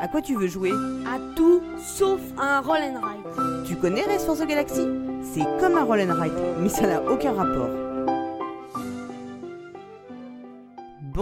À quoi tu veux jouer? À tout sauf à un roll and ride. Tu connais Race for the Galaxy? C'est comme un roll and ride, mais ça n'a aucun rapport.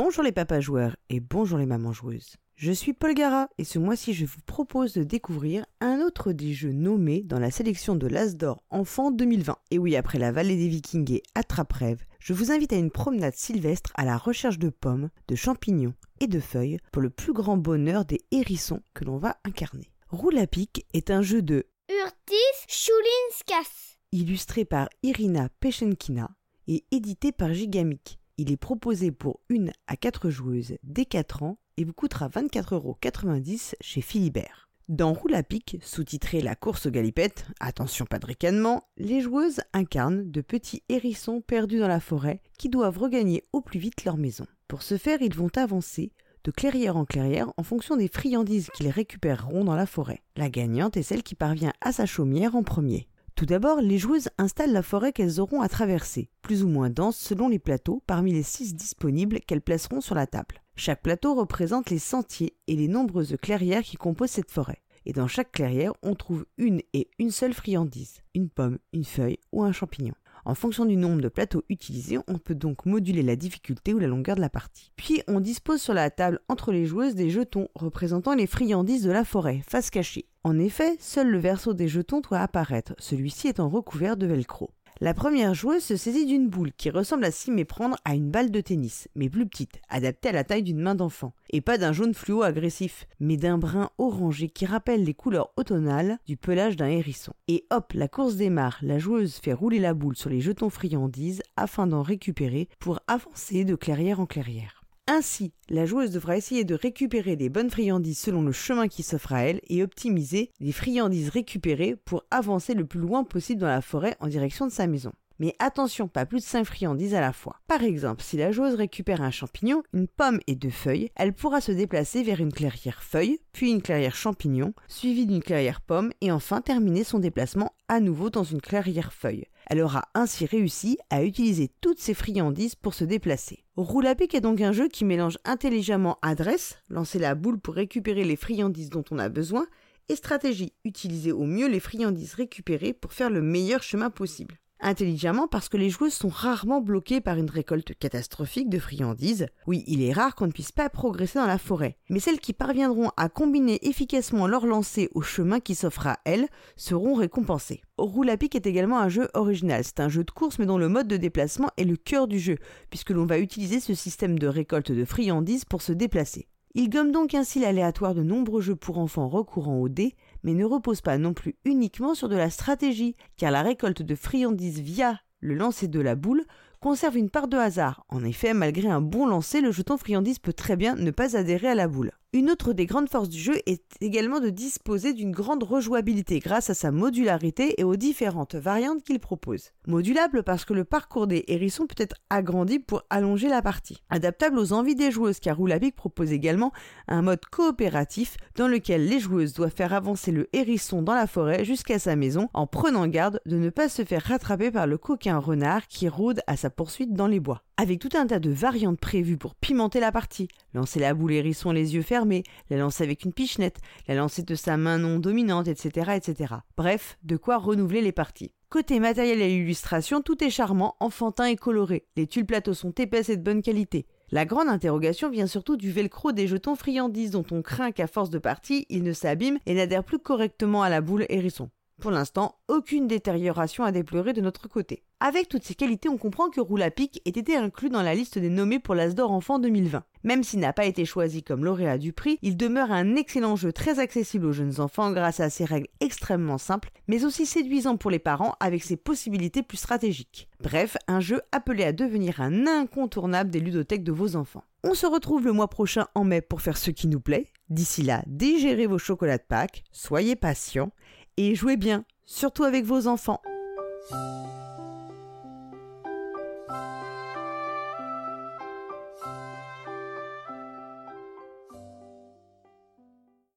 Bonjour les papas joueurs et bonjour les mamans joueuses. Je suis Paul Gara et ce mois-ci je vous propose de découvrir un autre des jeux nommés dans la sélection de l'As d'Or Enfant 2020. Et oui, après la vallée des Vikings et Attrape-Rêve, je vous invite à une promenade sylvestre à la recherche de pommes, de champignons et de feuilles pour le plus grand bonheur des hérissons que l'on va incarner. Roule à pic est un jeu de Urtis Chulinskas, illustré par Irina Pechenkina et édité par Gigamic. Il est proposé pour une à quatre joueuses dès 4 ans et vous coûtera 24,90€ chez Philibert. Dans Roule à pic, sous-titré La course aux galipettes, attention pas de ricanement, les joueuses incarnent de petits hérissons perdus dans la forêt qui doivent regagner au plus vite leur maison. Pour ce faire, ils vont avancer de clairière en clairière en fonction des friandises qu'ils récupéreront dans la forêt. La gagnante est celle qui parvient à sa chaumière en premier. Tout d'abord, les joueuses installent la forêt qu'elles auront à traverser, plus ou moins dense selon les plateaux parmi les six disponibles qu'elles placeront sur la table. Chaque plateau représente les sentiers et les nombreuses clairières qui composent cette forêt. Et dans chaque clairière, on trouve une et une seule friandise, une pomme, une feuille ou un champignon. En fonction du nombre de plateaux utilisés, on peut donc moduler la difficulté ou la longueur de la partie. Puis on dispose sur la table entre les joueuses des jetons représentant les friandises de la forêt, face cachée. En effet, seul le verso des jetons doit apparaître, celui-ci étant recouvert de velcro. La première joueuse se saisit d'une boule qui ressemble à s'y méprendre à une balle de tennis, mais plus petite, adaptée à la taille d'une main d'enfant. Et pas d'un jaune fluo agressif, mais d'un brun orangé qui rappelle les couleurs automnales du pelage d'un hérisson. Et hop, la course démarre, la joueuse fait rouler la boule sur les jetons friandises afin d'en récupérer pour avancer de clairière en clairière. Ainsi, la joueuse devra essayer de récupérer les bonnes friandises selon le chemin qui s'offre à elle et optimiser les friandises récupérées pour avancer le plus loin possible dans la forêt en direction de sa maison. Mais attention, pas plus de 5 friandises à la fois. Par exemple, si la joueuse récupère un champignon, une pomme et deux feuilles, elle pourra se déplacer vers une clairière feuille, puis une clairière champignon, suivie d'une clairière pomme, et enfin terminer son déplacement à nouveau dans une clairière feuille. Elle aura ainsi réussi à utiliser toutes ses friandises pour se déplacer. Roule à pic est donc un jeu qui mélange intelligemment adresse, lancer la boule pour récupérer les friandises dont on a besoin, et stratégie, utiliser au mieux les friandises récupérées pour faire le meilleur chemin possible. Intelligemment parce que les joueuses sont rarement bloquées par une récolte catastrophique de friandises. Oui, il est rare qu'on ne puisse pas progresser dans la forêt, mais celles qui parviendront à combiner efficacement leur lancer au chemin qui s'offre à elles seront récompensées. Roule à pic est également un jeu original. C'est un jeu de course mais dont le mode de déplacement est le cœur du jeu, puisque l'on va utiliser ce système de récolte de friandises pour se déplacer. Il gomme donc ainsi l'aléatoire de nombreux jeux pour enfants recourant au dés, mais ne repose pas non plus uniquement sur de la stratégie, car la récolte de friandises via le lancer de la boule conserve une part de hasard. En effet, malgré un bon lancer, le jeton friandise peut très bien ne pas adhérer à la boule. Une autre des grandes forces du jeu est également de disposer d'une grande rejouabilité grâce à sa modularité et aux différentes variantes qu'il propose. Modulable parce que le parcours des hérissons peut être agrandi pour allonger la partie. Adaptable aux envies des joueuses car Roulapic propose également un mode coopératif dans lequel les joueuses doivent faire avancer le hérisson dans la forêt jusqu'à sa maison en prenant garde de ne pas se faire rattraper par le coquin renard qui rôde à sa poursuite dans les bois. Avec tout un tas de variantes prévues pour pimenter la partie, lancer la boule hérisson les yeux fermés, la lancer avec une pichenette, la lancer de sa main non dominante, etc., etc. Bref, de quoi renouveler les parties. Côté matériel et illustration, tout est charmant, enfantin et coloré. Les tuiles plateaux sont épaisses et de bonne qualité. La grande interrogation vient surtout du velcro des jetons friandises dont on craint qu'à force de partie, ils ne s'abîment et n'adhèrent plus correctement à la boule hérisson. Pour l'instant, aucune détérioration à déplorer de notre côté. Avec toutes ces qualités, on comprend que Roule à pic ait été inclus dans la liste des nommés pour l'As d'Or Enfant 2020. Même s'il n'a pas été choisi comme lauréat du prix, il demeure un excellent jeu très accessible aux jeunes enfants grâce à ses règles extrêmement simples, mais aussi séduisant pour les parents avec ses possibilités plus stratégiques. Bref, un jeu appelé à devenir un incontournable des ludothèques de vos enfants. On se retrouve le mois prochain en mai pour faire ce qui nous plaît. D'ici là, digérez vos chocolats de Pâques, soyez patients et jouez bien, surtout avec vos enfants.